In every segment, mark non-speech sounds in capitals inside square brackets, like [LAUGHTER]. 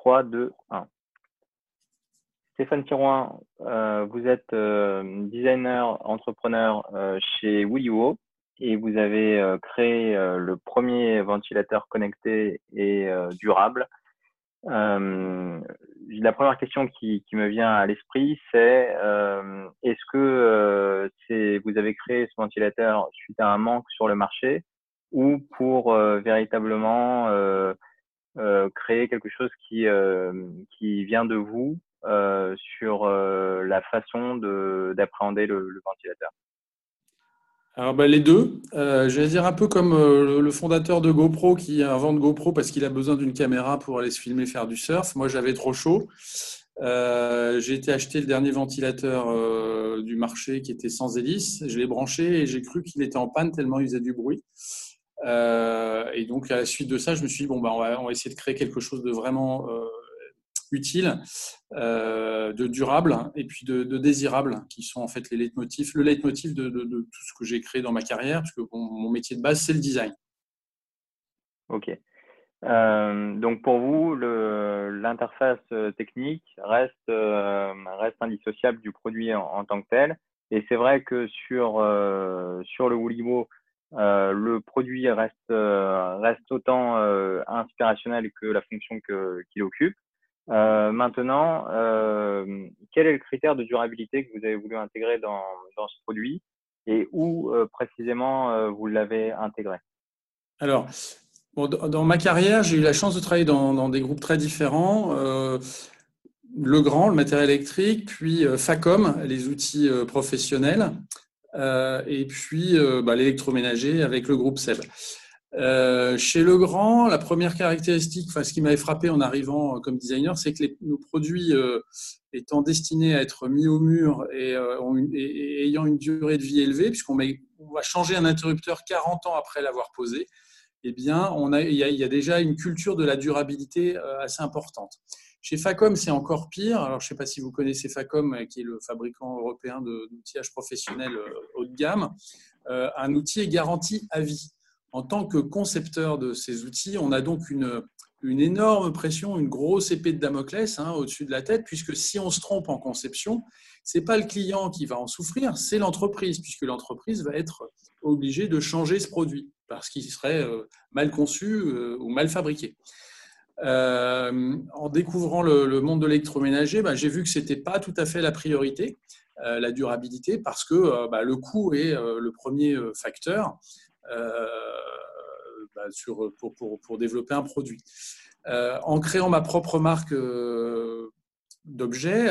3, 2, 1. Stéphane Tirouin, euh, vous êtes euh, designer, entrepreneur euh, chez Willywo et vous avez créé le premier ventilateur connecté et durable. la première question qui, me vient à l'esprit, c'est est-ce que vous avez créé ce ventilateur suite à un manque sur le marché ou pour véritablement créer quelque chose qui, qui vient de vous euh, sur euh, la façon d'appréhender le, ventilateur alors bah, les deux, euh, je vais dire un peu comme le fondateur de GoPro qui invente GoPro parce qu'il a besoin d'une caméra pour aller se filmer faire du surf. Moi j'avais trop chaud. j'ai été acheter le dernier ventilateur du marché qui était sans hélice. Je l'ai branché et j'ai cru qu'il était en panne tellement il faisait du bruit. Et donc à la suite de ça, je me suis dit bon bah on va, essayer de créer quelque chose de vraiment utile, euh, de durable et puis de, désirable, qui sont en fait les leitmotifs, le leitmotiv de, tout ce que j'ai créé dans ma carrière, parce que mon métier de base, c'est le design. Ok. Euh, donc pour vous, l'interface euh, technique reste, reste indissociable du produit en, tant que tel. Et c'est vrai que sur, sur le Woolimo, le produit reste, reste autant inspirationnel que la fonction qu'il occupe. Euh, maintenant, euh, quel est le critère de durabilité que vous avez voulu intégrer dans, ce produit et où euh, précisément vous l'avez intégré? Alors, dans ma carrière, j'ai eu la chance de travailler dans des groupes très différents. le Grand, le matériel électrique, puis Facom, les outils professionnels, et puis bah, l'électroménager avec le groupe SEB. Euh, chez Legrand, la première caractéristique, enfin, ce qui m'avait frappé en arrivant euh, comme designer, c'est que nos produits euh, étant destinés à être mis au mur et, ayant une durée de vie élevée, puisqu'on on va changer un interrupteur 40 ans après l'avoir posé, eh bien, il y a déjà une culture de la durabilité assez importante. Chez Facom, c'est encore pire. Alors, je ne sais pas si vous connaissez Facom, qui est le fabricant européen d'outillage professionnel haut de gamme. un outil est garanti à vie en tant que concepteur de ces outils, on a donc une, énorme pression, une grosse épée de Damoclès hein, au-dessus de la tête, puisque si on se trompe en conception, ce n'est pas le client qui va en souffrir, c'est l'entreprise, puisque l'entreprise va être obligée de changer ce produit parce qu'il serait euh, mal conçu euh, ou mal fabriqué. Euh, en découvrant le, monde de l'électroménager, bah, j'ai vu que ce n'était pas tout à fait la priorité, la durabilité, parce que bah, le coût est le premier facteur. Euh, bah, sur, pour, pour, développer un produit. Euh, en créant ma propre marque euh, d'objets,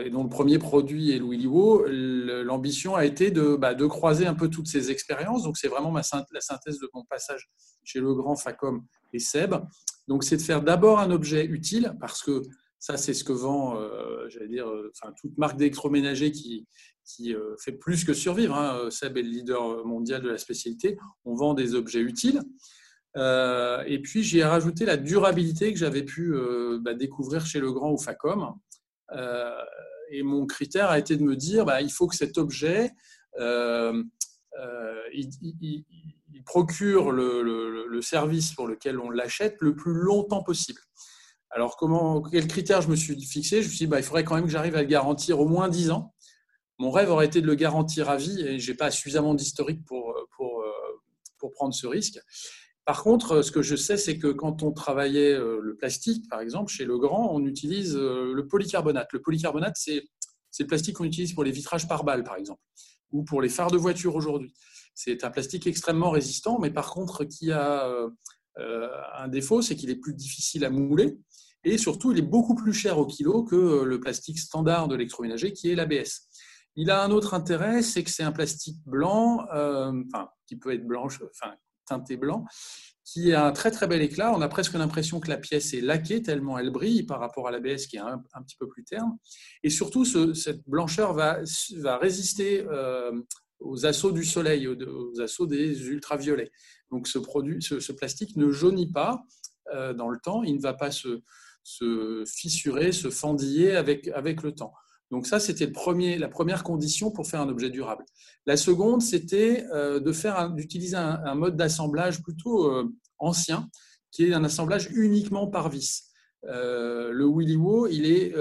et dont le premier produit est Louis Liwo, l'ambition a été de, de, croiser un peu toutes ces expériences. Donc, c'est vraiment la synthèse de mon passage chez Legrand, Facom et Seb. Donc, c'est de faire d'abord un objet utile, parce que ça, c'est ce que vend, j'allais dire, enfin, toute marque d'électroménager qui, qui euh, fait plus que survivre. Hein. Seb est le leader mondial de la spécialité. On vend des objets utiles. Euh, et puis, j'y ai rajouté la durabilité que j'avais pu euh, bah, découvrir chez Legrand ou Facom. et mon critère a été de me dire, bah, il faut que cet objet, procure le, service pour lequel on l'achète le plus longtemps possible. Alors, comment, quel critère je me suis fixé? Je me suis dit, bah, il faudrait quand même que j'arrive à le garantir au moins 10 ans. Mon rêve aurait été de le garantir à vie et je n'ai pas suffisamment d'historique pour, euh, pour prendre ce risque. Par contre, ce que je sais, c'est que quand on travaillait euh, le plastique, par exemple, chez Legrand, on utilise euh, le polycarbonate. Le polycarbonate, c'est le plastique qu'on utilise pour les vitrages par balle, par exemple, ou pour les phares de voiture aujourd'hui. C'est un plastique extrêmement résistant, mais par contre, qui a un défaut, c'est qu'il est plus difficile à mouler. Et surtout, il est beaucoup plus cher au kilo que le plastique standard de l'électroménager, qui est l'ABS. Il a un autre intérêt, c'est que c'est un plastique blanc, euh, enfin, qui peut être blanche, enfin, teinté blanc, qui a un très très bel éclat. On a presque l'impression que la pièce est laquée tellement elle brille par rapport à l'ABS qui est un, petit peu plus terne. Et surtout, cette blancheur va, va résister euh, aux assauts du soleil, aux, assauts des ultraviolets. Donc ce, produit, ce, plastique ne jaunit pas euh, dans le temps, il ne va pas se, se fissurer, se fendiller avec, avec le temps. Donc ça, c'était la première condition pour faire un objet durable. La seconde, c'était euh, d'utiliser un, mode d'assemblage plutôt euh, ancien, qui est un assemblage uniquement par vis. le Willywo, il est,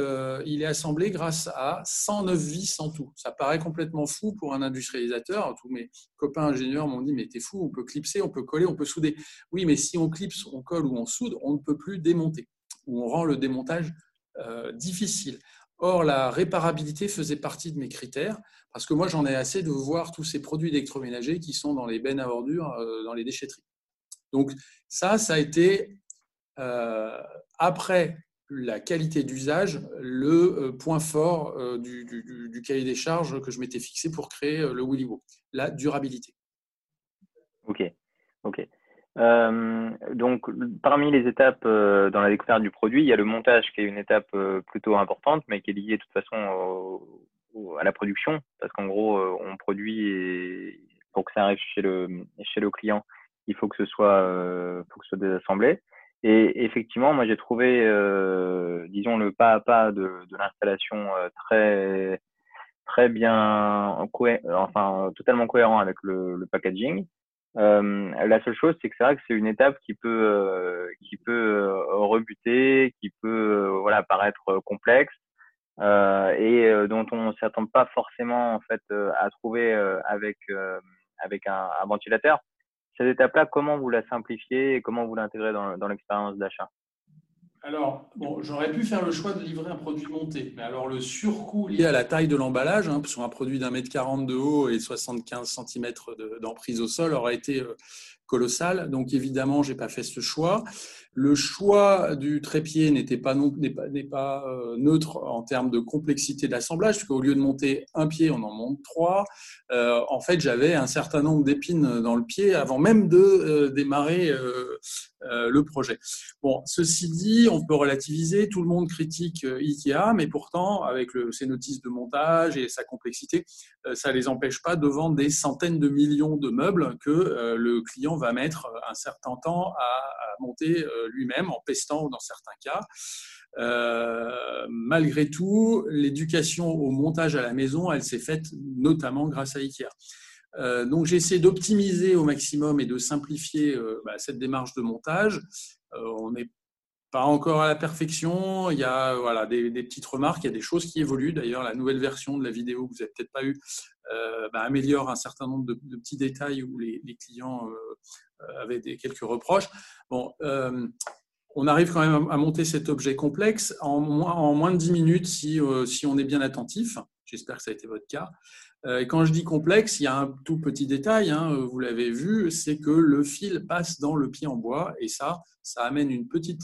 il est assemblé grâce à 109 vis en tout. Ça paraît complètement fou pour un industrialisateur. Tous mes copains ingénieurs m'ont dit, mais t'es fou, on peut clipser, on peut coller, on peut souder. Oui, mais si on clipse, on colle ou on soude, on ne peut plus démonter, ou on rend le démontage difficile. Or, la réparabilité faisait partie de mes critères, parce que moi, j'en ai assez de voir tous ces produits électroménagers qui sont dans les bennes à ordures, euh, dans les déchetteries. Donc, ça, ça a été, euh, après la qualité d'usage, le euh, point fort du, cahier des charges que je m'étais fixé pour créer le Willywo, la durabilité. Ok, ok. Euh, donc, parmi les étapes euh, dans la découverte du produit, il y a le montage qui est une étape euh, plutôt importante, mais qui est liée de toute façon à la production, parce qu'en gros, on produit et pour que ça arrive chez le chez le client, il faut que ce soit faut que ce soit désassemblé. Et effectivement, moi j'ai trouvé, disons le pas à pas de, de l'installation très très bien, enfin totalement cohérent avec le, le packaging. Euh, la seule chose, c'est que c'est vrai que c'est une étape qui peut, euh, qui peut euh, rebuter, qui peut voilà paraître complexe et dont on s'attend pas forcément en fait à trouver avec avec un, un, ventilateur. Cette étape-là, comment vous la simplifiez et comment vous l'intégrez dans, dans l'expérience d'achat? Alors, bon, j'aurais pu faire le choix de livrer un produit monté, mais alors le surcoût lié à la taille de l'emballage, hein, sur un produit d'un mètre quarante de haut et 75 cm d'emprise au sol, aurait été euh, colossal. Donc évidemment, j'ai pas fait ce choix. Le choix du trépied n'était pas, pas, euh, neutre en termes de complexité de l'assemblage, puisqu'au lieu de monter un pied, on en monte trois. Euh, en fait, j'avais un certain nombre d'épines dans le pied avant même de démarrer le projet. Bon, ceci dit, on peut relativiser. Tout le monde critique IKEA, mais pourtant, avec ses notices de montage et sa complexité, ça ne les empêche pas de vendre des centaines de millions de meubles que le client va mettre un certain temps à, monter euh, lui-même, en pestant dans certains cas. Euh, malgré tout, l'éducation au montage à la maison, elle s'est faite notamment grâce à IKEA. Euh, donc j'ai essayé d'optimiser au maximum et de simplifier bah, cette démarche de montage. on n'est pas encore à la perfection. Il y a des, petites remarques, il y a des choses qui évoluent. D'ailleurs, la nouvelle version de la vidéo que vous n'avez peut-être pas eu bah, améliore un certain nombre de, petits détails où les, clients avaient quelques reproches. Bon, euh, on arrive quand même à monter cet objet complexe en moins, de 10 minutes euh, si on est bien attentif. J'espère que ça a été votre cas. Euh, et quand je dis complexe, il y a un tout petit détail, hein, vous l'avez vu, c'est que le fil passe dans le pied en bois et ça, ça amène une petite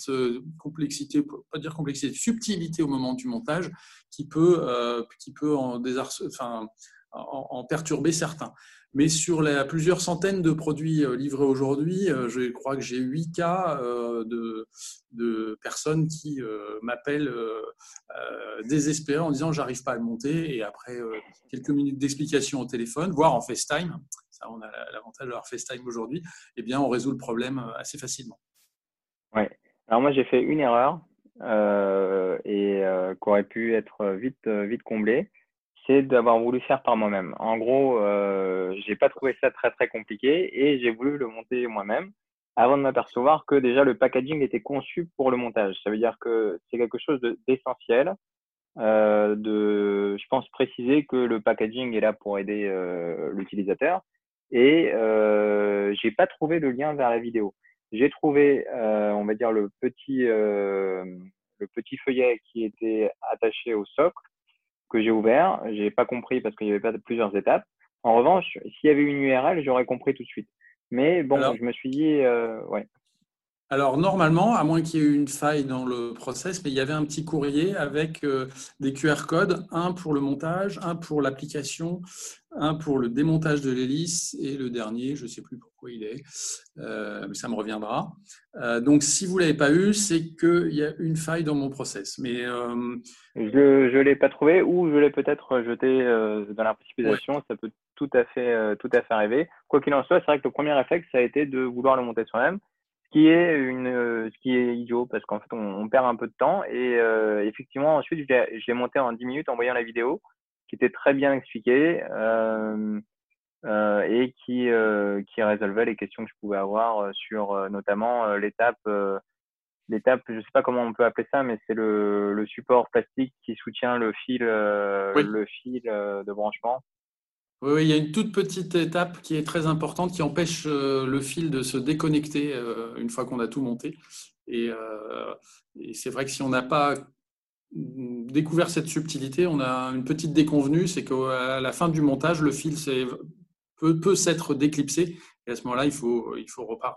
complexité, pas dire complexité, subtilité au moment du montage qui peut, qui peut en, enfin, en perturber certains. Mais sur les, plusieurs centaines de produits euh, livrés aujourd'hui, euh, je crois que j'ai 8 cas euh, de, personnes qui m'appellent désespérées en disant j'arrive pas à le monter. Et après quelques minutes d'explication au téléphone, voire en FaceTime, ça on a l'avantage d'avoir FaceTime aujourd'hui, eh bien on résout le problème assez facilement. Oui. Alors moi j'ai fait une erreur et qui aurait pu être vite, vite comblée c'est d'avoir voulu faire par moi-même. En gros, euh, j'ai pas trouvé ça très très compliqué et j'ai voulu le monter moi-même avant de m'apercevoir que déjà le packaging était conçu pour le montage. Ça veut dire que c'est quelque chose d'essentiel. Euh, je pense préciser que le packaging est là pour aider euh, l'utilisateur et euh, j'ai pas trouvé de lien vers la vidéo. J'ai trouvé, euh, on va dire le petit le petit feuillet qui était attaché au socle que j'ai ouvert. J'ai pas compris parce qu'il y avait pas plusieurs étapes. En revanche, s'il y avait une URL, j'aurais compris tout de suite. Mais bon, je me suis dit, euh, ouais. Alors normalement, à moins qu'il y ait eu une faille dans le process, mais il y avait un petit courrier avec euh, des QR codes, un pour le montage, un pour l'application, un pour le démontage de l'hélice et le dernier, je ne sais plus pourquoi il est, euh, mais ça me reviendra. Euh, donc si vous ne l'avez pas eu, c'est qu'il y a une faille dans mon process. Mais je ne l'ai pas trouvé ou je l'ai peut-être jeté dans la précipitation. Ça peut tout à fait tout à fait arriver. Quoi qu'il en soit, c'est vrai que le premier réflexe ça a été de vouloir le monter soi-même qui est une euh, ce qui est idiot parce qu'en fait on, on, perd un peu de temps et euh, effectivement ensuite j'ai monté en 10 minutes en voyant la vidéo qui était très bien expliquée euh, euh et qui qui résolvait les questions que je pouvais avoir sur notamment l'étape l'étape, je ne sais pas comment on peut appeler ça, mais c'est le, le, support plastique qui soutient le fil, le fil de branchement. Oui, il y a une toute petite étape qui est très importante qui empêche le fil de se déconnecter une fois qu'on a tout monté. Et, et c'est vrai que si on n'a pas découvert cette subtilité, on a une petite déconvenue, c'est qu'à la fin du montage, le fil peut, s'être déclipsé. Et à ce moment-là, il faut,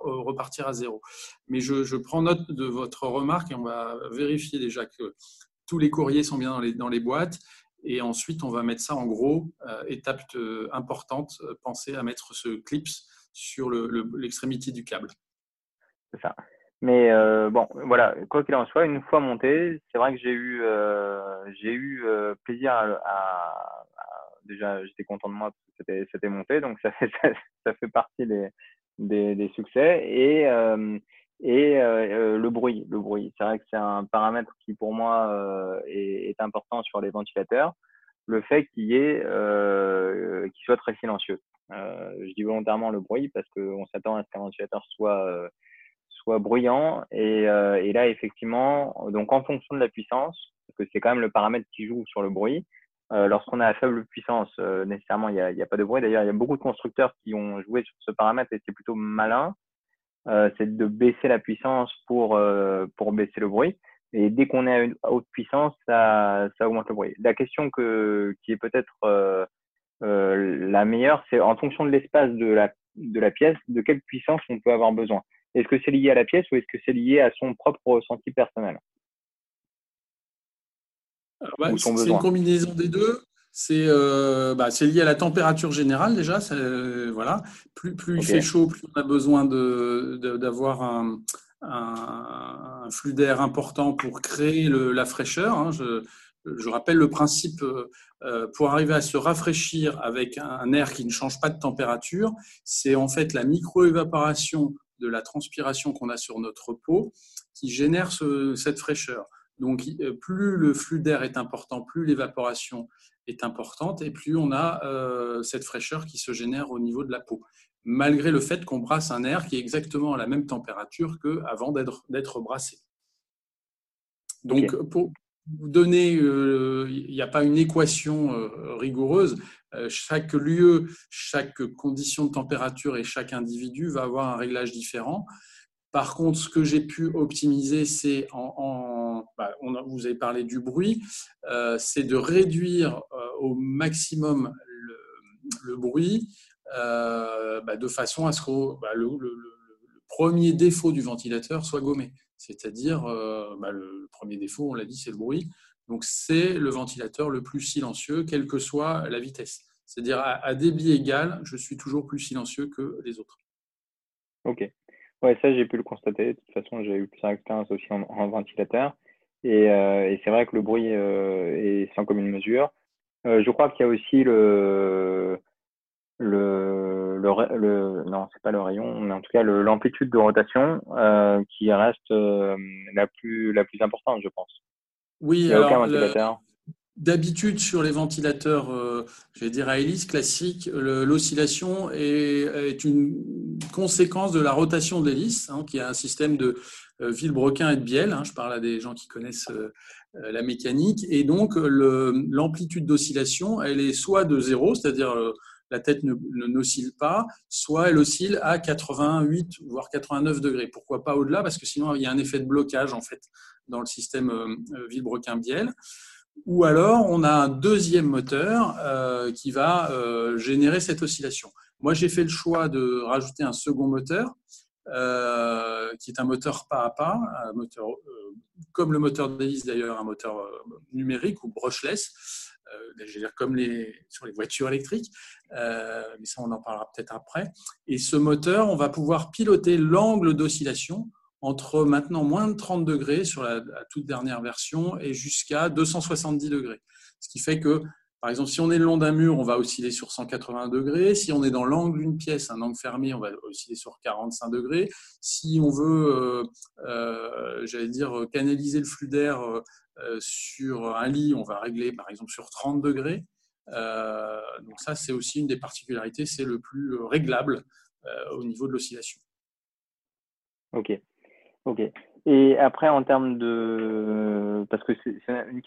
repartir à zéro. Mais je, prends note de votre remarque et on va vérifier déjà que tous les courriers sont bien dans les boîtes. Et ensuite, on va mettre ça en gros. Euh, étape euh, importante, euh, pensez à mettre ce clips sur l'extrémité le, du câble. C'est ça. Mais bon, voilà, quoi qu'il en soit, une fois monté, c'est vrai que j'ai eu, eu plaisir à, déjà, j'étais content de moi c'était monté, donc ça fait, [LAUGHS] ça, fait partie des, des, des succès. Et, et euh, le bruit. Le bruit, c'est vrai que c'est un paramètre qui pour moi euh, est, est, important sur les ventilateurs. Le fait qu'il euh, qu'il soit très silencieux. je dis volontairement le bruit parce qu'on s'attend à ce qu'un ventilateur soit soit bruyant et, et, là effectivement, donc en fonction de la puissance, parce que c'est quand même le paramètre qui joue sur le bruit. Lorsqu'on a à faible puissance, nécessairement il n'y a, a, pas de bruit. D'ailleurs, il y a beaucoup de constructeurs qui ont joué sur ce paramètre et c'est plutôt malin. Euh, c'est de baisser la puissance pour, euh, pour baisser le bruit. Et dès qu'on est à une haute puissance, ça, ça augmente le bruit. La question que, qui est peut-être euh, la meilleure, c'est en fonction de l'espace de la, de la pièce, de quelle puissance on peut avoir besoin. Est-ce que c'est lié à la pièce ou est-ce que c'est lié à son propre ressenti personnel? Bah, C'est une combinaison des deux. Euh, bah, c'est lié à la température générale déjà. Euh, voilà. Plus, plus il fait chaud, plus on a besoin d'avoir de, un, un, flux d'air important pour créer le, la fraîcheur. Hein. Je, je, rappelle le principe euh, pour arriver à se rafraîchir avec un air qui ne change pas de température, c'est en fait la micro-évaporation de la transpiration qu'on a sur notre peau qui génère ce, cette fraîcheur. Donc, plus le flux d'air est important, plus l'évaporation est importante et plus on a euh, cette fraîcheur qui se génère au niveau de la peau, malgré le fait qu'on brasse un air qui est exactement à la même température qu'avant d'être brassé. Donc, pour vous donner, euh, il n'y a pas une équation euh, rigoureuse. chaque lieu, chaque condition de température et chaque individu va avoir un réglage différent. Par contre, ce que j'ai pu optimiser, c'est en, bah, vous avez parlé du bruit, euh, c'est de réduire euh, au maximum le, bruit euh, bah, de façon à ce que bah, le, premier défaut du ventilateur soit gommé. C'est-à-dire, le premier défaut, on l'a dit, c'est le bruit. Donc, c'est le ventilateur le plus silencieux, quelle que soit la vitesse. C'est-à-dire, à, à débit égal, je suis toujours plus silencieux que les autres. OK. Ouais, ça, j'ai pu le constater. De toute façon, j'ai eu plusieurs expériences aussi en, ventilateur. Et, euh, et c'est vrai que le bruit euh, est sans commune mesure. Euh, je crois qu'il y a aussi le, le, le, le non, c'est pas le rayon, mais en tout cas l'amplitude de rotation euh, qui reste euh, la plus la plus importante, je pense. Oui, Il n'y a aucun ventilateur. D'habitude, sur les ventilateurs, euh, je vais dire à hélice classique, l'oscillation est, une conséquence de la rotation de l'hélice, hein, qui est un système de euh, Villebrequin et de Biel. Hein, je parle à des gens qui connaissent euh, la mécanique. Et donc, l'amplitude d'oscillation, elle est soit de zéro, c'est-à-dire la tête ne n'oscille pas, soit elle oscille à 88 voire 89 degrés. Pourquoi pas au-delà? Parce que sinon, il y a un effet de blocage en fait dans le système Villebrequin-Biel ou alors on a un deuxième moteur euh, qui va euh, générer cette oscillation. Moi, j'ai fait le choix de rajouter un second moteur, euh, qui est un moteur pas à pas, un moteur, comme le moteur d'hélice d'ailleurs, un moteur numérique ou brushless, je veux dire comme sur les voitures électriques, mais ça on en parlera peut-être après. Et ce moteur, on va pouvoir piloter l'angle d'oscillation entre maintenant moins de 30 degrés sur la, toute dernière version et jusqu'à 270 degrés. Ce qui fait que, par exemple, si on est le long d'un mur, on va osciller sur 180 degrés. Si on est dans l'angle d'une pièce, un angle fermé, on va osciller sur 45 degrés. Si on veut, euh, euh, j'allais dire, canaliser le flux d'air euh, sur un lit, on va régler, par exemple, sur 30 degrés. donc ça, c'est aussi une des particularités, c'est le plus réglable au niveau de l'oscillation. Ok. Ok. Et après, en termes de, parce que c'est une,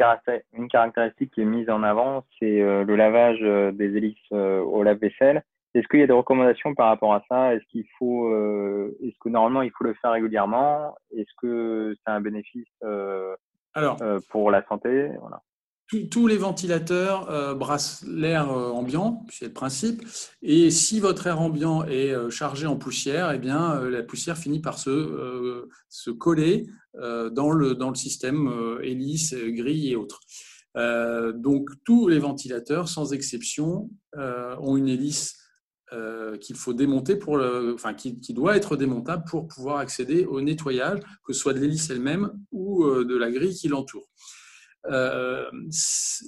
caractéristique qui est mise en avant, c'est le lavage des hélices au lave-vaisselle. Est-ce qu'il y a des recommandations par rapport à ça? Est-ce qu'il faut, euh, est-ce que normalement il faut le faire régulièrement? Est-ce que c'est un bénéfice euh, Alors, euh, pour la santé? Voilà. Tous les ventilateurs brassent l'air ambiant, c'est le principe. Et si votre air ambiant est chargé en poussière, eh bien, la poussière finit par se, coller dans, le, système hélice, grille et autres. donc, tous les ventilateurs, sans exception, ont une hélice euh, qu'il faut démonter enfin qui, doit être démontable pour pouvoir accéder au nettoyage, que ce soit de l'hélice elle-même ou euh, de la grille qui l'entoure. Euh,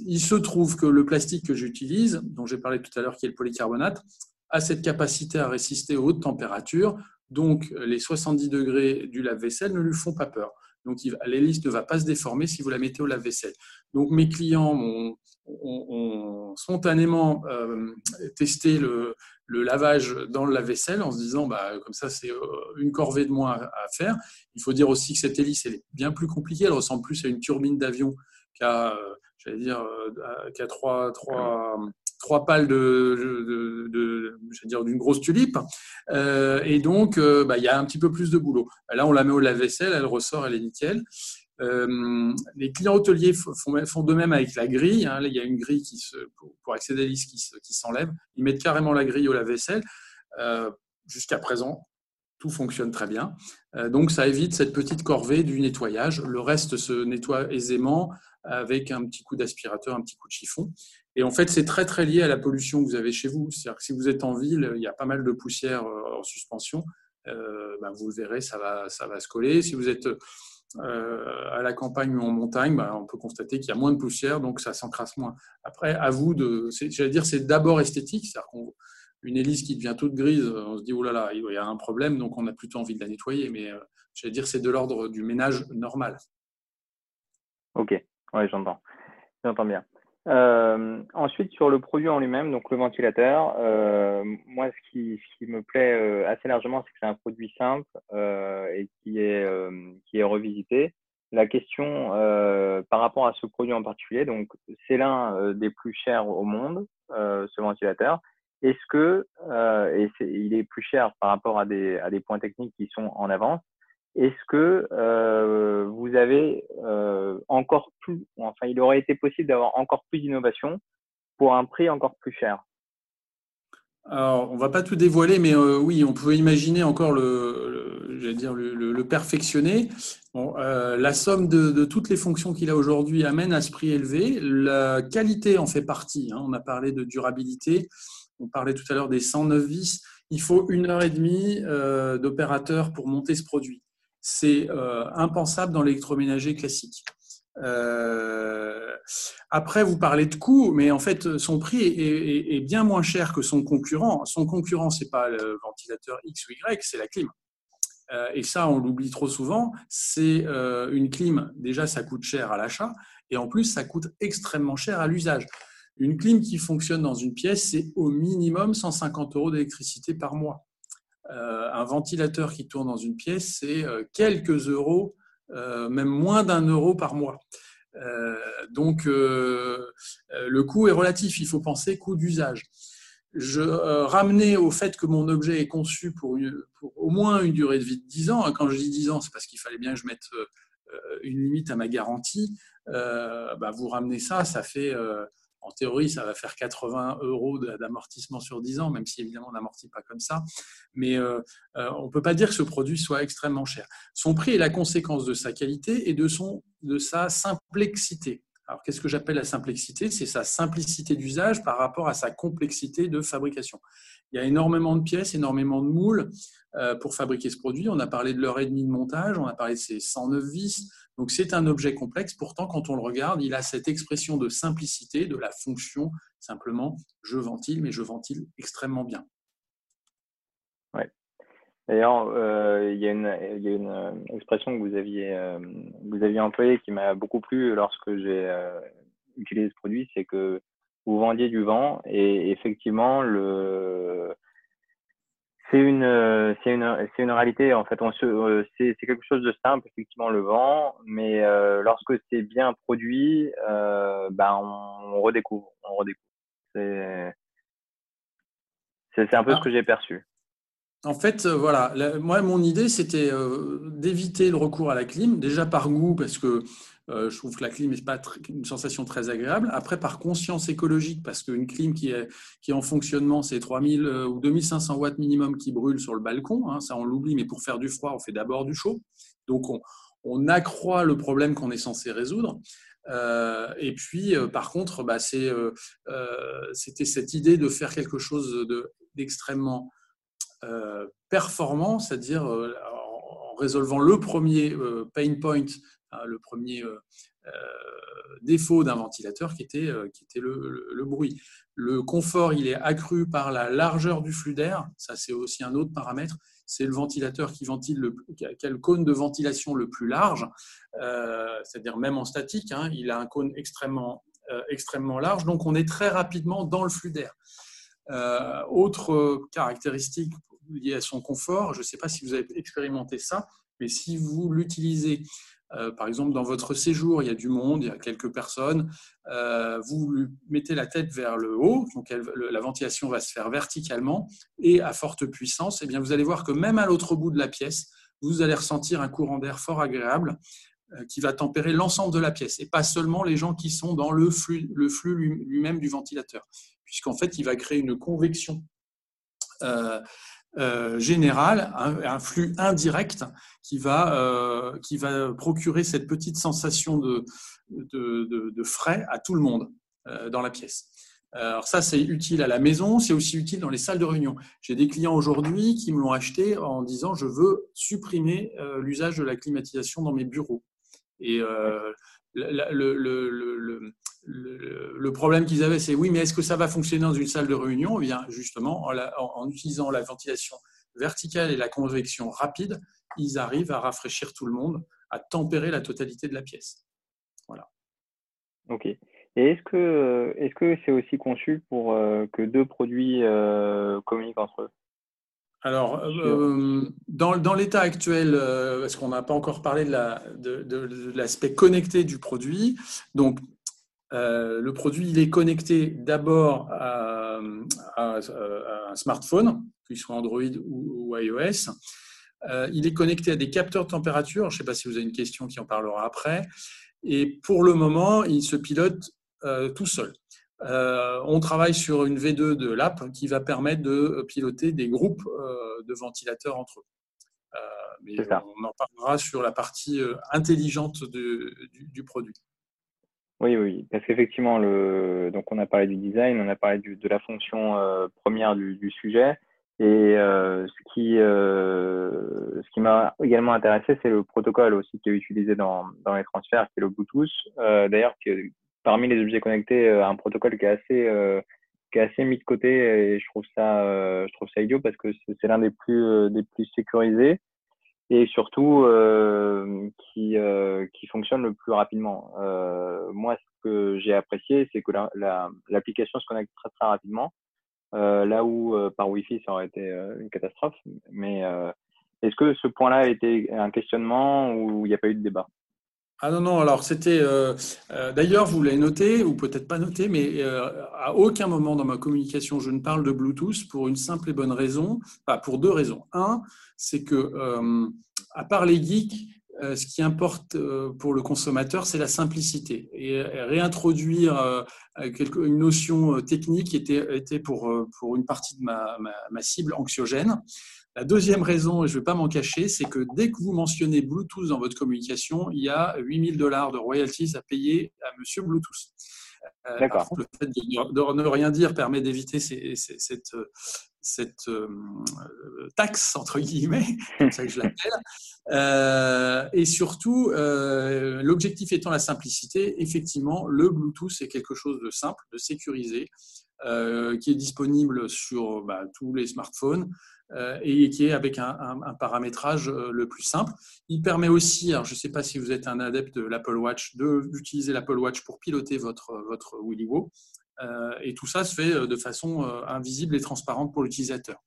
il se trouve que le plastique que j'utilise, dont j'ai parlé tout à l'heure, qui est le polycarbonate, a cette capacité à résister aux hautes températures. Donc, les 70 degrés du lave-vaisselle ne lui font pas peur. Donc, l'hélice ne va pas se déformer si vous la mettez au lave-vaisselle. Donc, mes clients ont, spontanément testé le, lavage dans le lave-vaisselle en se disant bah, comme ça c'est euh, une corvée de moins à faire. Il faut dire aussi que cette hélice est bien plus compliquée, elle ressemble plus à une turbine d'avion qu'à euh, j'allais dire euh, trois, trois, trois pales de, dire d'une grosse tulipe et donc bah, il y a un petit peu plus de boulot. Là on la met au lave-vaisselle, elle ressort, elle est nickel. Euh, les clients hôteliers font, de même avec la grille. Hein. il y a une grille qui se, pour, accéder à l'hélice qui, qui s'enlève. Ils mettent carrément la grille au lave-vaisselle. Euh, jusqu'à présent, tout fonctionne très bien. Euh, donc, ça évite cette petite corvée du nettoyage. Le reste se nettoie aisément avec un petit coup d'aspirateur, un petit coup de chiffon. Et en fait, c'est très très lié à la pollution que vous avez chez vous. C'est-à-dire que si vous êtes en ville, il y a pas mal de poussière en suspension. Ben, vous le verrez, ça va, ça va se coller. Si vous êtes euh, à la campagne ou en montagne, bah, on peut constater qu'il y a moins de poussière, donc ça s'encrasse moins. Après, à vous de, j'allais dire, c'est d'abord esthétique, c'est-à-dire qu'une hélice qui devient toute grise, on se dit, oh là là, il y a un problème, donc on a plutôt envie de la nettoyer, mais euh, j'allais dire, c'est de l'ordre du ménage normal. Ok, ouais, j'entends. J'entends bien. Euh, ensuite, sur le produit en lui-même, donc le ventilateur, euh, moi, ce qui, me plaît euh, assez largement, c'est que c'est un produit simple euh, et qui est, euh, qui est revisité. La question par rapport à ce produit en particulier, donc c'est l'un des plus chers au monde, ce ventilateur. Est-ce que, et il est plus cher par rapport à des, points techniques qui sont en avance, est-ce que euh, vous avez euh, encore plus, enfin, il aurait été possible d'avoir encore plus d'innovation pour un prix encore plus cher? Alors, on ne va pas tout dévoiler, mais euh, oui, on peut imaginer encore le, perfectionner. la somme de, toutes les fonctions qu'il a aujourd'hui amène à ce prix élevé. La qualité en fait partie. Hein. On a parlé de durabilité. On parlait tout à l'heure des 109 vis. Il faut une heure et demie d'opérateur pour monter ce produit c'est euh, impensable dans l'électroménager classique. Euh, après, vous parlez de coût, mais en fait, son prix est, bien moins cher que son concurrent. Son concurrent, c'est pas le ventilateur X ou Y, c'est la clim. Euh, et ça, on l'oublie trop souvent. C'est une clim. Déjà, ça coûte cher à l'achat, et en plus, ça coûte extrêmement cher à l'usage. Une clim qui fonctionne dans une pièce, c'est au minimum 150 euros d'électricité par mois. Euh, un ventilateur qui tourne dans une pièce, c'est euh, quelques euros, euh, même moins d'un euro par mois. donc, le coût est relatif. Il faut penser coût d'usage. Je ramenais au fait que mon objet est conçu pour, au moins une durée de vie de 10 ans. Quand je dis 10 ans, c'est parce qu'il fallait bien que je mette une limite à ma garantie. Bah, vous ramenez ça, ça fait en théorie, ça va faire 80 euros d'amortissement sur 10 ans, même si évidemment on n'amortit pas comme ça. Mais euh, euh, on ne peut pas dire que ce produit soit extrêmement cher. Son prix est la conséquence de sa qualité et de, son, de sa simplicité. Alors, qu'est-ce que j'appelle la simplicité? C'est sa simplicité d'usage par rapport à sa complexité de fabrication. Il y a énormément de pièces, énormément de moules pour fabriquer ce produit. On a parlé de l'heure et demie de montage, on a parlé de ses 109 vis. Donc c'est un objet complexe, pourtant quand on le regarde, il a cette expression de simplicité, de la fonction, simplement je ventile, mais je ventile extrêmement bien. Oui. D'ailleurs, euh, il, y a une, euh, expression que vous aviez, euh, vous aviez employée qui m'a beaucoup plu lorsque j'ai utilisé ce produit, c'est que vous vendiez du vent et effectivement le c'est une, euh, c'est une, c'est une réalité. En fait, on se, euh, c'est, c'est quelque chose de simple, effectivement, le vent, mais euh, lorsque c'est bien produit, euh, ben on, redécouvre, on redécouvre. C'est, c'est, un peu ce ah. que j'ai perçu. En fait, voilà, moi, mon idée, c'était d'éviter le recours à la clim, déjà par goût, parce que euh, je trouve que la clim n'est pas une sensation très agréable. Après, par conscience écologique, parce qu'une clim qui est, qui est en fonctionnement, c'est 3000 euh, ou 2500 watts minimum qui brûlent sur le balcon. Hein, ça, on l'oublie, mais pour faire du froid, on fait d'abord du chaud. Donc, on, accroît le problème qu'on est censé résoudre. Euh, et puis, par contre, bah, c'était cette idée de faire quelque chose d'extrêmement performant, c'est-à-dire en résolvant le premier pain point Hein, le premier euh, euh, défaut d'un ventilateur qui était, euh, qui était le, bruit. Le confort, il est accru par la largeur du flux d'air. Ça, c'est aussi un autre paramètre. C'est le ventilateur qui ventile le, qui a le cône de ventilation le plus large, c'est-à-dire même en statique, hein, il a un cône extrêmement, extrêmement large. Donc, on est très rapidement dans le flux d'air. autre caractéristique liée à son confort, je ne sais pas si vous avez expérimenté ça, mais si vous l'utilisez euh, par exemple, dans votre séjour, il y a du monde, il y a quelques personnes. Euh, vous mettez la tête vers le haut, donc la ventilation va se faire verticalement et à forte puissance. Eh bien, vous allez voir que même à l'autre bout de la pièce, vous allez ressentir un courant d'air fort agréable euh, qui va tempérer l'ensemble de la pièce et pas seulement les gens qui sont dans le flux, le flux lui-même du ventilateur, puisqu'en fait, il va créer une convection euh, général, un, flux indirect qui va, euh, qui va procurer cette petite sensation de, de, frais à tout le monde euh, dans la pièce. Alors ça, c'est utile à la maison, c'est aussi utile dans les salles de réunion. J'ai des clients aujourd'hui qui me l'ont acheté en disant je veux supprimer l'usage de la climatisation dans mes bureaux. Et le, problème qu'ils avaient, c'est oui, mais est-ce que ça va fonctionner dans une salle de réunion? Eh bien, justement, en, utilisant la ventilation verticale et la convection rapide, ils arrivent à rafraîchir tout le monde, à tempérer la totalité de la pièce. Voilà. Ok. Et est-ce que est-ce que c'est aussi conçu pour euh, que deux produits euh, communiquent entre eux? Alors, euh, dans, l'état actuel, parce qu'on n'a pas encore parlé de l'aspect connecté du produit, donc euh, le produit il est connecté d'abord à, un smartphone, qu'il soit Android ou, iOS. Euh, il est connecté à des capteurs de température. Je ne sais pas si vous avez une question qui en parlera après. Et pour le moment, il se pilote euh, tout seul. On travaille sur une V2 de l'app qui va permettre de piloter des groupes de ventilateurs entre eux. mais on en parlera sur la partie intelligente du produit. Oui, oui, parce qu'effectivement, le... donc on a parlé du design, on a parlé de la fonction euh, première du, sujet, et euh, ce qui, euh, ce qui m'a également intéressé, c'est le protocole aussi qui est utilisé dans, dans les transferts, qui est le Bluetooth. D'ailleurs, parmi les objets connectés, un protocole qui est assez qui est assez mis de côté et je trouve ça ça idiot parce que c'est l'un des plus sécurisés et surtout euh, qui, euh, fonctionne le plus rapidement. Euh, moi, ce que j'ai apprécié, c'est que l'application la, se connecte très très rapidement, euh, là où euh, par Wi-Fi ça aurait été euh, une catastrophe. Mais est-ce que ce point-là a été un questionnement ou il n'y a pas eu de débat? Ah non, non, alors c'était. Euh, euh, d'ailleurs, vous l'avez noté, ou peut-être pas noté, mais euh, à aucun moment dans ma communication, je ne parle de Bluetooth pour une simple et bonne raison, enfin pour deux raisons. Un, c'est que, à part les geeks, ce qui importe pour le consommateur, c'est la simplicité. Et réintroduire une notion technique était, était pour, pour une partie de ma, ma, ma cible anxiogène. La deuxième raison, et je ne vais pas m'en cacher, c'est que dès que vous mentionnez Bluetooth dans votre communication, il y a 8000 dollars de royalties à payer à monsieur Bluetooth. Euh, D'accord. Le fait de, ne rien dire permet d'éviter cette, cette euh, taxe, entre guillemets, [LAUGHS] comme ça que je l'appelle. Euh, et surtout, l'objectif étant la simplicité, effectivement, le Bluetooth est quelque chose de simple, de sécurisé, qui est disponible sur bah, tous les smartphones. Euh, et qui est avec un, paramétrage euh, le plus simple. Il permet aussi, alors je ne sais pas si vous êtes un adepte de l'Apple Watch, d'utiliser l'Apple Watch pour piloter votre, votre WillyWo. Euh, et tout ça se fait de façon invisible et transparente pour l'utilisateur.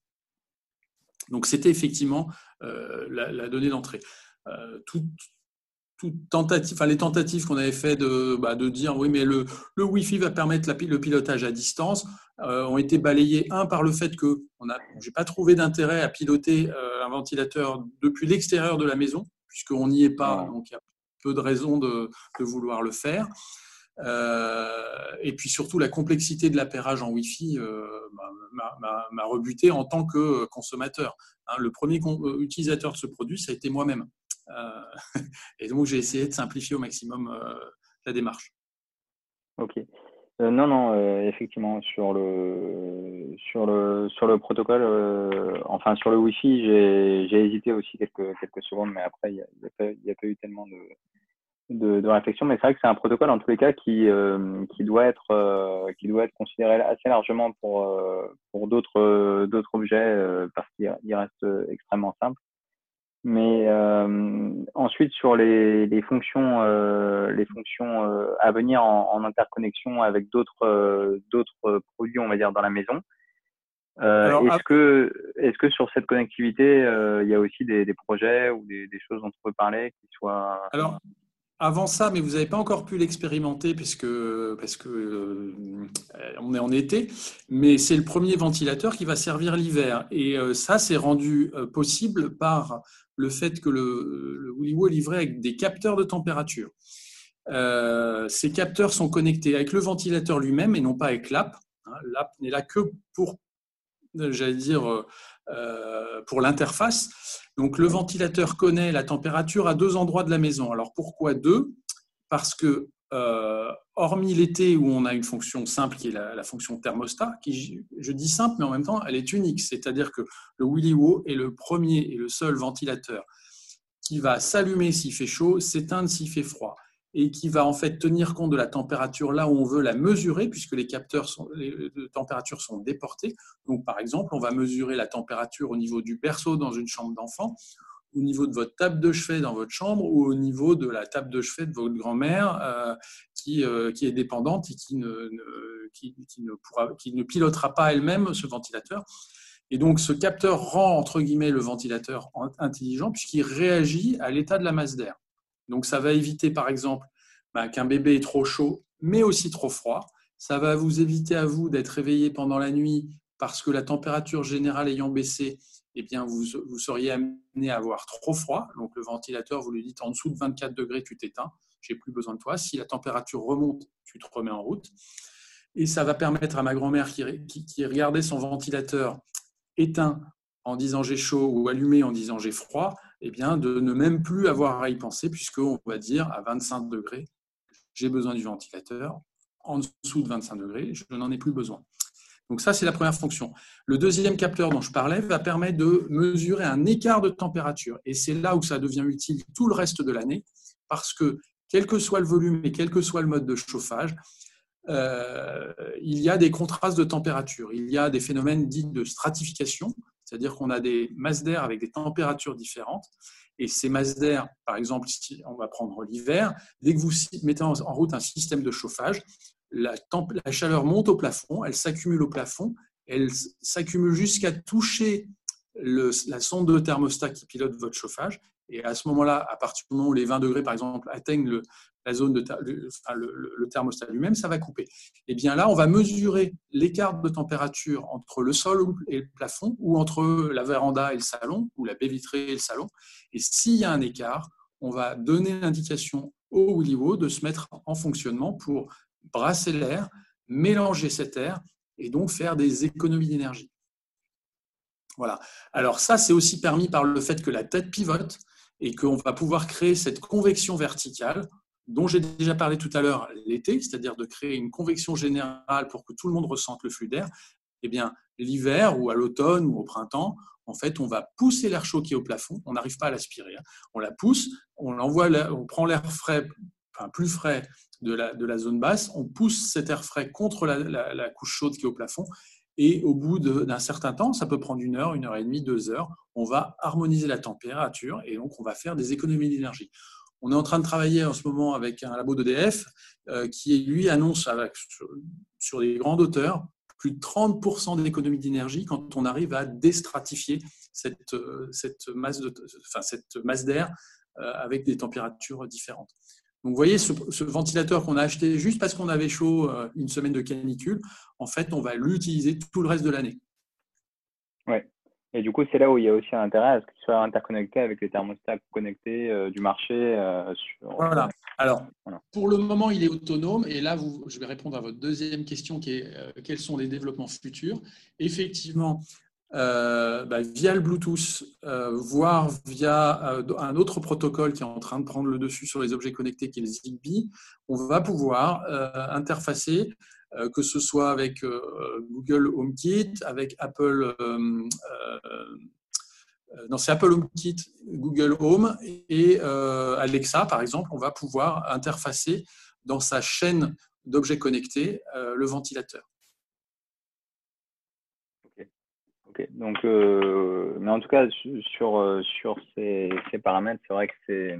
Donc c'était effectivement la, donnée d'entrée. Tout, tentative, enfin, les tentatives qu'on avait fait de, bah, de, dire oui, mais le, le Wi-Fi va permettre la, le pilotage à distance euh, ont été balayées. Un, par le fait que je n'ai pas trouvé d'intérêt à piloter euh, un ventilateur depuis l'extérieur de la maison, puisqu'on n'y est pas, donc il y a peu de raisons de, de vouloir le faire. Euh, et puis surtout, la complexité de l'appairage en Wi-Fi m'a rebuté en tant que consommateur. Hein, le premier utilisateur de ce produit, ça a été moi-même. Euh, [LAUGHS] et donc, j'ai essayé de simplifier au maximum euh, la démarche. Ok. Euh, non, non, effectivement, sur le, sur le, sur le protocole, enfin sur le Wi-Fi, j'ai hésité aussi quelques, quelques secondes, mais après, il n'y a, pas eu tellement de, de, réflexion. Mais c'est vrai que c'est un protocole, en tous les cas, qui, qui, doit, être, qui doit être considéré assez largement pour, pour d'autres objets, parce qu'il reste extrêmement simple. Mais euh, ensuite, sur les, les fonctions, euh, les fonctions euh, à venir en, en, interconnexion avec d'autres euh, d'autres produits, on va dire, dans la maison, est-ce que, est que sur cette connectivité, il y a aussi des, des projets ou des, des, choses dont on peut parler qui soient. Alors, avant ça, mais vous n'avez pas encore pu l'expérimenter puisque parce que on est en été, mais c'est le premier ventilateur qui va servir l'hiver et ça c'est rendu possible par le fait que le, le est livré avec des capteurs de température. Euh, ces capteurs sont connectés avec le ventilateur lui-même et non pas avec l'app. Hein, l'app n'est là que pour, j'allais dire, euh, pour l'interface. Donc le ventilateur connaît la température à deux endroits de la maison. Alors pourquoi deux? Parce que euh, hormis l'été où on a une fonction simple qui est la, fonction thermostat, qui je dis simple mais en même temps elle est unique, c'est-à-dire que le WillyWo est le premier et le seul ventilateur qui va s'allumer s'il fait chaud, s'éteindre s'il fait froid et qui va en fait tenir compte de la température là où on veut la mesurer puisque les capteurs sont, les, de température sont déportés. Donc par exemple, on va mesurer la température au niveau du berceau dans une chambre d'enfant au niveau de votre table de chevet dans votre chambre ou au niveau de la table de chevet de votre grand-mère euh, qui, euh, qui, est dépendante et qui ne pilotera pas elle-même ce ventilateur. Et donc, ce capteur rend, entre guillemets, le ventilateur intelligent puisqu'il réagit à l'état de la masse d'air. Donc, ça va éviter, par exemple, bah, qu'un bébé est trop chaud, mais aussi trop froid. Ça va vous éviter à vous d'être réveillé pendant la nuit parce que la température générale ayant baissé, eh bien, vous, vous, seriez amené à avoir trop froid. Donc, le ventilateur, vous lui dites en dessous de 24 degrés, tu t'éteins, j'ai plus besoin de toi. Si la température remonte, tu te remets en route. Et ça va permettre à ma grand-mère qui, qui, regardait son ventilateur éteint en disant j'ai chaud ou allumé en disant j'ai froid, eh bien, de ne même plus avoir à y penser, puisqu'on va dire à 25 degrés, j'ai besoin du ventilateur. En dessous de 25 degrés, je n'en ai plus besoin. Donc ça, c'est la première fonction. Le deuxième capteur dont je parlais va permettre de mesurer un écart de température. Et c'est là où ça devient utile tout le reste de l'année, parce que quel que soit le volume et quel que soit le mode de chauffage, euh, il y a des contrastes de température. Il y a des phénomènes dits de stratification, c'est-à-dire qu'on a des masses d'air avec des températures différentes. Et ces masses d'air, par exemple, on va prendre l'hiver, dès que vous mettez en route un système de chauffage, la, chaleur monte au plafond, elle s'accumule au plafond, elle s'accumule jusqu'à toucher la sonde de thermostat qui pilote votre chauffage. Et à ce moment-là, à partir du moment où les 20 degrés, par exemple, atteignent le, la zone le, thermostat lui-même, ça va couper. Et bien là, on va mesurer l'écart de température entre le sol et le plafond, ou entre la véranda et le salon, ou la baie vitrée et le salon. Et s'il y a un écart, on va donner l'indication au Willywo de se mettre en fonctionnement pour brasser l'air, mélanger cet air et donc faire des économies d'énergie. Voilà. Alors ça, c'est aussi permis par le fait que la tête pivote et qu'on va pouvoir créer cette convection verticale dont j'ai déjà parlé tout à l'heure l'été, c'est-à-dire de créer une convection générale pour que tout le monde ressente le flux d'air. Eh bien, l'hiver ou à l'automne ou au printemps, en fait, on va pousser l'air chaud qui est au plafond. On n'arrive pas à l'aspirer. Hein. On la pousse, on envoie, on prend l'air frais, plus frais de la zone basse, on pousse cet air frais contre la, couche chaude qui est au plafond, et au bout d'un certain temps, ça peut prendre une heure, une heure et demie, deux heures, on va harmoniser la température et donc on va faire des économies d'énergie. On est en train de travailler en ce moment avec un labo d'EDF euh, qui, lui, annonce avec, sur, des grandes hauteurs plus de 30% d'économie d'énergie quand on arrive à déstratifier cette, cette masse d'air avec des températures différentes. Donc, vous voyez, ce, ventilateur qu'on a acheté juste parce qu'on avait chaud une semaine de canicule, en fait, on va l'utiliser tout le reste de l'année. Ouais. Et du coup, c'est là où il y a aussi un intérêt à ce qu'il soit interconnecté avec les thermostats connectés euh, du marché. Euh, voilà. Alors, pour le moment, il est autonome. Et là, vous, je vais répondre à votre deuxième question qui est euh, quels sont les développements futurs? Effectivement, bah, via le Bluetooth, voire via un autre protocole qui est en train de prendre le dessus sur les objets connectés, qui est le Zigbee, on va pouvoir interfacer euh, que ce soit avec euh, Google HomeKit, avec Apple euh, non, c'est Apple HomeKit, Google Home et Alexa, par exemple, on va pouvoir interfacer dans sa chaîne d'objets connectés le ventilateur. Donc, mais en tout cas, sur, sur ces, ces paramètres, c'est vrai que c'est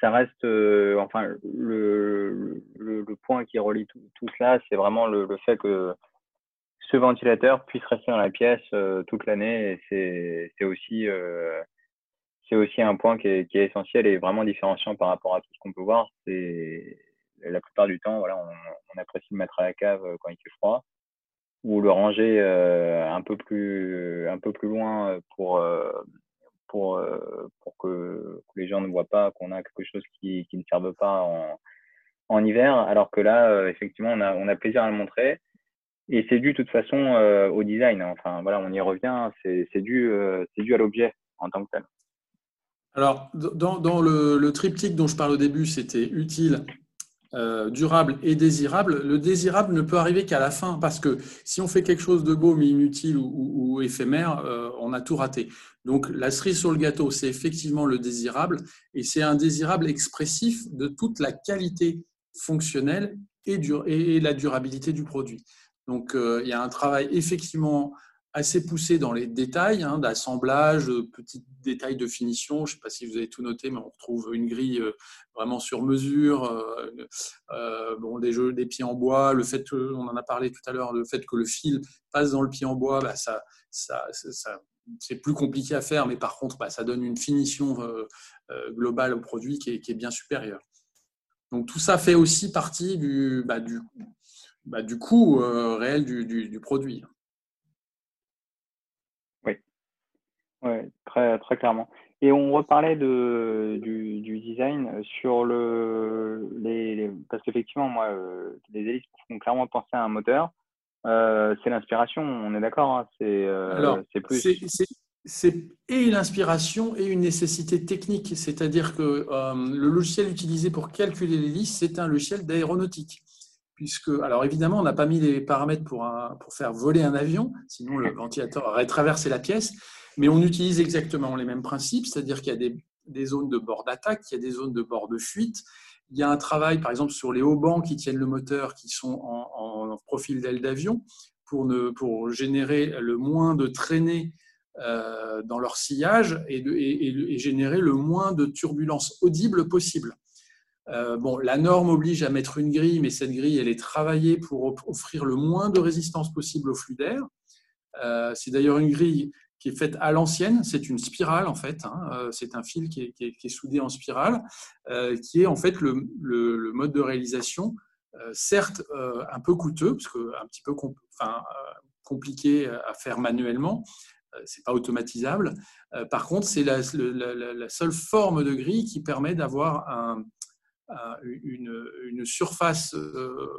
ça reste, euh, enfin, le, le, point qui relie tout, tout cela, c'est vraiment le, fait que ce ventilateur puisse rester dans la pièce euh, toute l'année. Et c'est aussi, euh, c'est aussi un point qui est, qui est, essentiel et vraiment différenciant par rapport à tout ce qu'on peut voir. C'est la plupart du temps, voilà, on, on, apprécie le mettre à la cave quand il fait froid ou le ranger un peu plus, un peu plus loin pour pour, euh, pour que, les gens ne voient pas qu'on a quelque chose qui, qui ne serve pas en, en, hiver, alors que là, euh, effectivement, on a, on a plaisir à le montrer. Et c'est dû de toute façon euh, au design. Enfin, voilà, on y revient. C'est dû, c'est dû à l'objet en tant que tel. Alors, dans, dans le, le, triptyque dont je parle au début, c'était utile, euh, durable et désirable, le désirable ne peut arriver qu'à la fin parce que si on fait quelque chose de beau mais inutile ou, éphémère, euh, on a tout raté. Donc la cerise sur le gâteau, c'est effectivement le désirable et c'est un désirable expressif de toute la qualité fonctionnelle et, la durabilité du produit. Donc euh, il y a un travail effectivement assez poussé dans les détails hein, d'assemblage, petits détails de finition. Je ne sais pas si vous avez tout noté, mais on retrouve une grille euh, vraiment sur mesure, euh, euh, bon, des, jeux, des pieds en bois, le fait on en a parlé tout à l'heure, le fait que le fil passe dans le pied en bois, bah, ça, ça, c'est plus compliqué à faire, mais par contre, bah, ça donne une finition globale au produit qui est, bien supérieure. Donc tout ça fait aussi partie du, bah, du, du coût réel du produit. Oui, très, très clairement. Et on reparlait de, du, du design sur le, les, parce qu'effectivement, moi, euh, les hélices font clairement penser à un moteur. Euh, c'est l'inspiration, on est d'accord. Hein, c'est euh, plus. C'est et l'inspiration et une nécessité technique, c'est-à-dire que le logiciel utilisé pour calculer l'hélice, c'est un logiciel d'aéronautique. Puisque, alors évidemment, on n'a pas mis les paramètres pour, un, pour faire voler un avion, sinon le [LAUGHS] ventilateur aurait traversé la pièce. Mais on utilise exactement les mêmes principes, c'est-à-dire qu'il y a des, zones de bord d'attaque, il y a des zones de bord de fuite. Il y a un travail, par exemple, sur les hauts bancs qui tiennent le moteur, qui sont en, profil d'aile d'avion, pour, pour générer le moins de traînées euh, dans leur sillage et, et, générer le moins de turbulences audibles possible. Euh, bon, la norme oblige à mettre une grille, mais cette grille, elle est travaillée pour offrir le moins de résistance possible au flux d'air. Euh, c'est d'ailleurs une grille qui est faite à l'ancienne. C'est une spirale en fait. Hein. Euh, c'est un fil qui est, soudé en spirale, euh, qui est en fait le, mode de réalisation, euh, certes un peu coûteux, parce que un petit peu compliqué à faire manuellement. c'est pas automatisable. par contre, c'est la, seule forme de grille qui permet d'avoir une, surface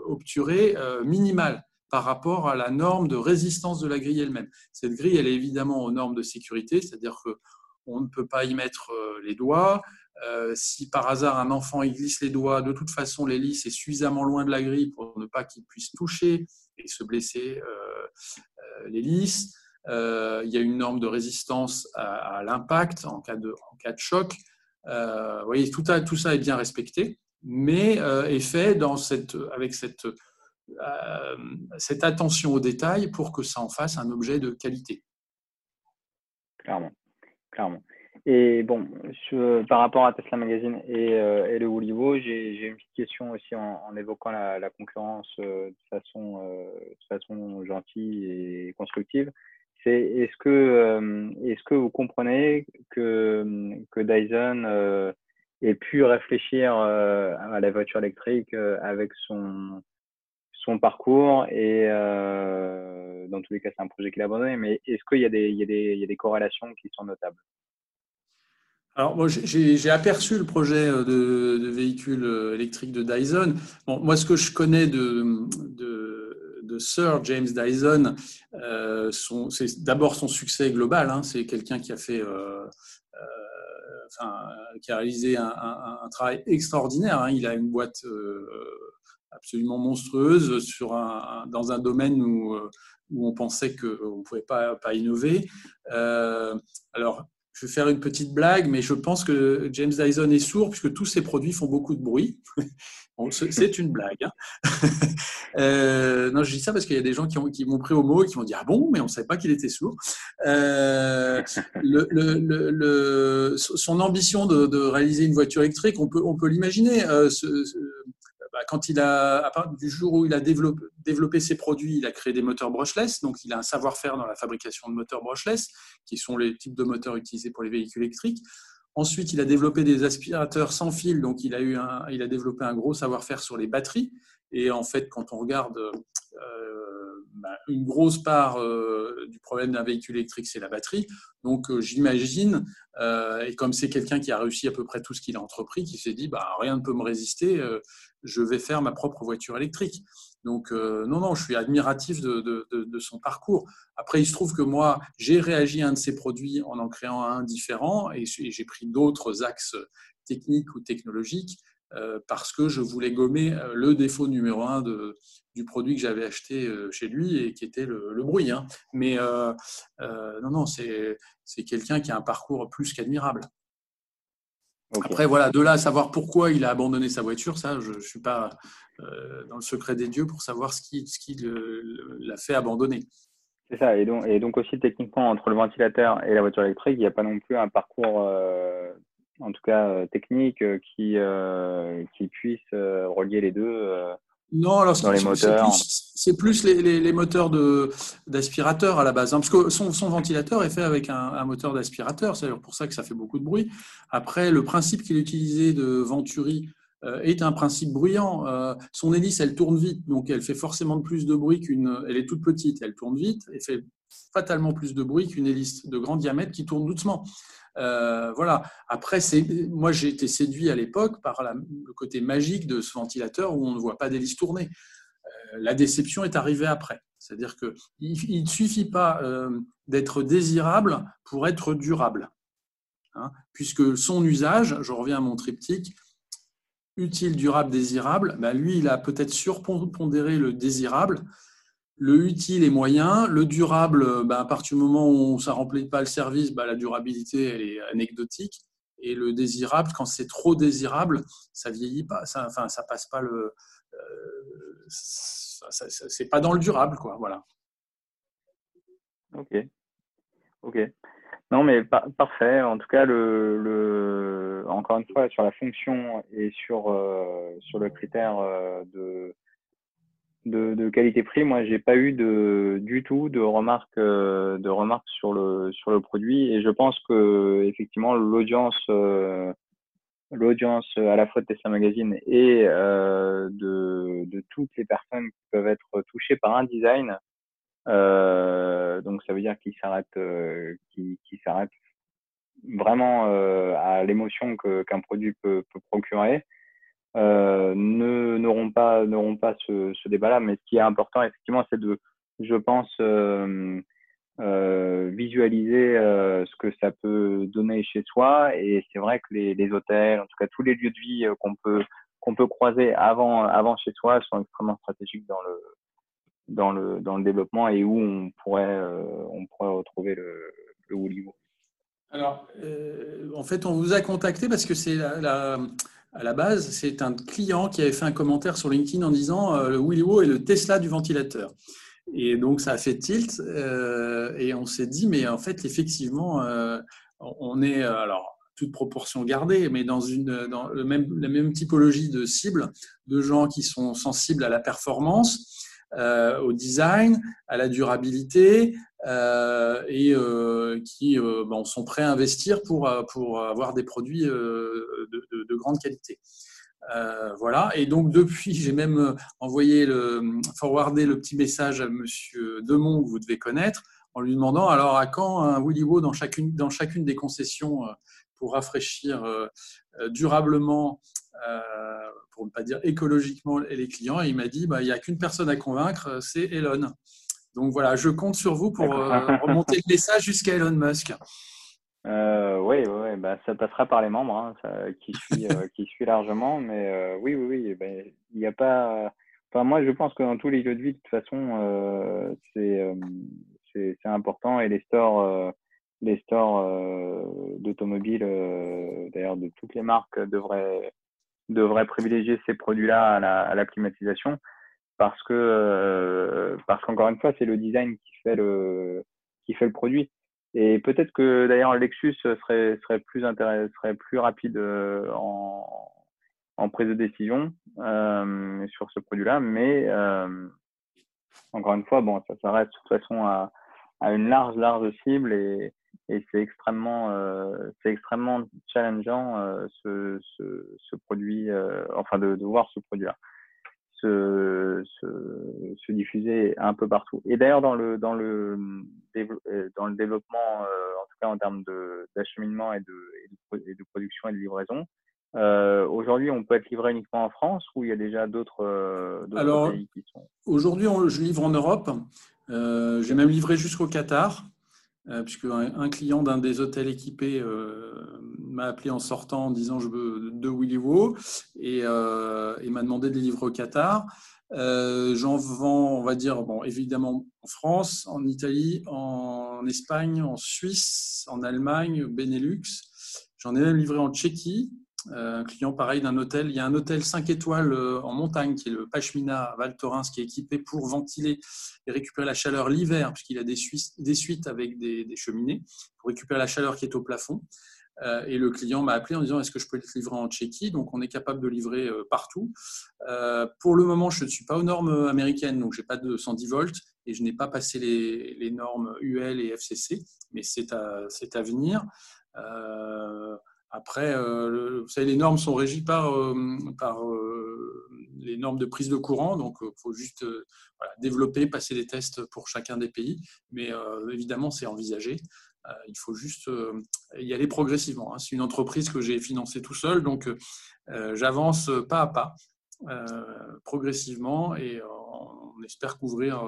obturée minimale par rapport à la norme de résistance de la grille elle-même. Cette grille, elle est évidemment aux normes de sécurité, c'est-à-dire qu'on ne peut pas y mettre euh, les doigts. Euh, si par hasard un enfant y glisse les doigts, de toute façon l'hélice est suffisamment loin de la grille pour ne pas qu'il puisse toucher et se blesser euh, l'hélice. il y a une norme de résistance à, l'impact en, en cas de choc. vous voyez, tout, tout, ça est bien respecté, mais est fait dans cette, avec cette cette attention aux détails pour que ça en fasse un objet de qualité. Clairement, clairement. Et bon, par rapport à Tesla Magazine et, euh, et le Wolivo, j'ai une petite question aussi en, évoquant la, concurrence de, façon, de façon gentille et constructive. C'est est-ce que, est-ce que vous comprenez que, que Dyson ait pu réfléchir à la voiture électrique avec son, son parcours et dans tous les cas, c'est un projet qu'il a abandonné, mais est-ce qu'il y, y, a des corrélations qui sont notables? Alors, moi, j'ai aperçu le projet euh, de, de, véhicule euh, électrique de Dyson. Bon, moi, ce que je connais de, Sir James Dyson, euh, c'est d'abord son succès global. Hein. C'est quelqu'un qui a fait, euh, euh, enfin, qui a réalisé un, travail extraordinaire. Hein. Il a une boîte euh, absolument monstrueuse sur un, dans un domaine où, où on pensait qu'on ne pouvait pas, pas innover. alors, je vais faire une petite blague, mais je pense que James Dyson est sourd puisque tous ses produits font beaucoup de bruit. [LAUGHS] c'est une blague. Hein. [LAUGHS] Euh, non, je dis ça parce qu'il y a des gens qui, m'ont pris au mot et qui m'ont dit Ah bon, mais on ne savait pas qu'il était sourd. Euh, son ambition de, réaliser une voiture électrique, on peut, on peut l'imaginer. Euh, bah, quand il a, à du jour où il a développé, ses produits, il a créé des moteurs brushless, donc il a un savoir-faire dans la fabrication de moteurs brushless, qui sont les types de moteurs utilisés pour les véhicules électriques. Ensuite, il a développé des aspirateurs sans fil, donc il a, il a développé un gros savoir-faire sur les batteries. Et en fait, quand on regarde euh, bah, une grosse part euh, du problème d'un véhicule électrique, c'est la batterie. Donc, euh, j'imagine, et comme c'est quelqu'un qui a réussi à peu près tout ce qu'il a entrepris, qui s'est dit, bah, rien ne peut me résister, je vais faire ma propre voiture électrique. Donc, non, non, je suis admiratif de, son parcours. Après, il se trouve que moi, j'ai réagi à un de ses produits en en créant un différent et j'ai pris d'autres axes techniques ou technologiques euh, parce que je voulais gommer euh, le défaut numéro un de, du produit que j'avais acheté euh, chez lui et qui était le, bruit. Hein. Mais non, non, c'est quelqu'un qui a un parcours plus qu'admirable. Après, voilà, de là à savoir pourquoi il a abandonné sa voiture, ça, je ne suis pas dans le secret des dieux pour savoir ce qui, ce qui l'a fait abandonner. C'est ça, et donc, et donc aussi techniquement, entre le ventilateur et la voiture électrique, il n'y a pas non plus un parcours en tout cas euh, technique, euh, qui, euh, qui puisse relier les deux non, alors dans les moteurs. C'est plus, les, les, les, moteurs d'aspirateur à la base. Hein, parce que son, son, ventilateur est fait avec un, un moteur d'aspirateur, c'est pour ça que ça fait beaucoup de bruit. Après, le principe qu'il utilisait de Venturi est un principe bruyant. son hélice, elle tourne vite, donc elle fait forcément plus de bruit qu'une. Elle est toute petite, elle tourne vite et fait fatalement plus de bruit qu'une hélice de grand diamètre qui tourne doucement. Euh, voilà. Après, moi, j'ai été séduit à l'époque par le côté magique de ce ventilateur où on ne voit pas d'hélice tourner. Euh, la déception est arrivée après. C'est-à-dire qu'il ne suffit pas euh, d'être désirable pour être durable. Hein. puisque son usage, je reviens à mon triptyque, utile, durable, désirable, ben lui, il a peut-être surpondéré le désirable le utile est moyen. Le durable, bah, à partir du moment où ça ne remplit pas le service, bah, la durabilité elle est anecdotique. Et le désirable, quand c'est trop désirable, ça vieillit pas. Ça, enfin, ça passe pas le. Euh, c'est pas dans le durable, quoi. Voilà. Ok. Ok. Non, mais parfait. En tout cas, le, encore une fois, sur la fonction et sur, euh, sur le critère euh, de, de, qualité-prix, moi, j'ai pas eu de, du tout de remarques, euh, de remarques sur le, sur le produit. Et je pense que, effectivement, l'audience, euh, l'audience à la fois de Tesla Magazine et euh, de, de toutes les personnes qui peuvent être touchées par un design, donc ça veut dire qu'ils s'arrêtent, qui, qui s'arrêtent vraiment à l'émotion qu'un produit peut, peut procurer euh, n'auront pas pas ce, ce débat-là. Mais ce qui est important, effectivement, c'est de, je pense, euh, euh, visualiser euh, ce que ça peut donner chez soi. Et c'est vrai que les, les, hôtels, en tout cas tous les lieux de vie qu'on peut qu'on peut croiser avant avant chez soi, sont extrêmement stratégiques dans le dans le dans le développement et où on pourrait on pourrait retrouver le, le Woollywood. Alors, en fait, on vous a contacté parce que c'est la à la base, c'est un client qui avait fait un commentaire sur LinkedIn en disant euh, le Willio est le Tesla du ventilateur. Et donc, ça a fait tilt euh, et on s'est dit, mais en fait, effectivement, euh, on est. Alors, toute proportion gardée, mais dans, une, dans le même, la même typologie de cible, de gens qui sont sensibles à la performance, euh, au design, à la durabilité euh, et euh, qui bon, sont prêts à investir pour, pour avoir des produits de, de, de grande qualité. Voilà. Et donc depuis, j'ai même envoyé le forwardé le petit message à Monsieur Demont que vous devez connaître, en lui demandant alors à quand un Willy Wo dans chacune dans chacune des concessions pour rafraîchir durablement pour ne pas dire écologiquement, les clients. Et il m'a dit, bah, il n'y a qu'une personne à convaincre, euh, c'est Elon. Donc voilà, je compte sur vous pour euh, [LAUGHS] remonter le message jusqu'à Elon Musk. Euh, oui, oui, bah, ça passera par les membres, hein, qui, suit, qui suit largement. Mais oui, oui, oui, ben, il n'y a pas. Enfin, moi, je pense que dans tous les jeux de vie, de toute façon, c'est important. Et les stores, les stores d'automobiles, d'ailleurs, de toutes les marques, devraient devrait privilégier ces produits-là à la, climatisation parce que euh, parce qu'encore une fois c'est le design qui fait le qui fait le produit. Et peut-être que d'ailleurs Lexus serait serait plus serait plus rapide euh, en, en prise de décision euh, sur ce produit-là. Mais encore une fois bon ça, ça reste de toute façon à, à une large large cible et et c'est extrêmement, euh, c'est extrêmement challengeant euh, ce, ce, ce, produit, euh, enfin de, de, voir ce produit-là se, se, se, diffuser un peu partout. Et d'ailleurs dans le dans le dans le développement, en tout cas en termes d'acheminement et de, et de, production et de livraison, euh, aujourd'hui, on peut être livré uniquement en France ou il y a déjà d'autres pays qui sont Aujourd'hui, je livre en Europe. Euh, J'ai même livré jusqu'au Qatar. Euh, puisque un, client d'un des hôtels équipés euh, m'a appelé en sortant en disant je veux deux Willy Wo et, euh, m'a demandé de les livrer au Qatar. J'en vends, on va dire, bon, évidemment en France, en Italie, en Espagne, en Suisse, en Allemagne, Benelux. J'en ai même livré en Tchéquie, un client pareil d'un hôtel. Il y a un hôtel 5 étoiles euh, en montagne qui est le Pachmina Val Thorens qui est équipé pour ventiler et récupérer la chaleur l'hiver puisqu'il a des, suites avec des, cheminées pour récupérer la chaleur qui est au plafond. Euh, et le client m'a appelé en disant est-ce que je peux le livrer en Tchéquie? Donc on est capable de livrer partout. pour le moment, je ne suis pas aux normes américaines, donc je n'ai pas de 110 volts et je n'ai pas passé les, normes UL et FCC, mais c'est à, venir. Après, euh, vous savez, les normes sont régies par, euh, par euh, les normes de prise de courant, donc il faut juste développer, passer des tests pour chacun des pays, mais évidemment, c'est envisagé. il faut juste y aller progressivement. Hein. C'est une entreprise que j'ai financée tout seul, donc j'avance pas à pas, progressivement, et on espère couvrir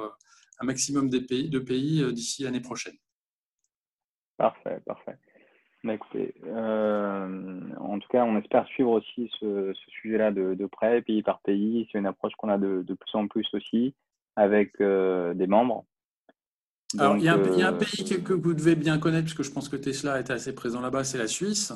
un maximum de pays, de pays d'ici l'année prochaine. Parfait, parfait. Bah, écoutez, euh, en tout cas, on espère suivre aussi ce, sujet-là de, près, pays par pays. C'est une approche qu'on a de, plus en plus aussi avec euh, des membres. Alors, il y, a un, euh, pays que, vous devez bien connaître, puisque je pense que Tesla est assez présent là-bas, c'est la Suisse.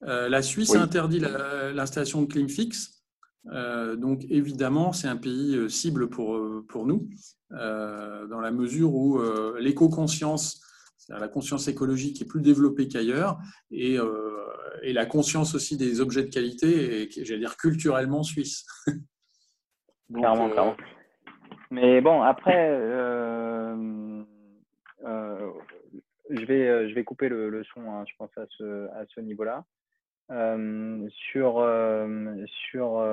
la Suisse a interdit l'installation de ClimFix. donc, évidemment, c'est un pays cible pour, pour nous, dans la mesure où l'éco-conscience la conscience écologique est plus développée qu'ailleurs et, euh, et, la conscience aussi des objets de qualité est, j'allais dire, culturellement suisse. [LAUGHS] clairement, euh, clairement. Mais bon, après, euh, je, vais, je vais couper le, le son, hein, je pense, à ce, à ce niveau-là. sur, sur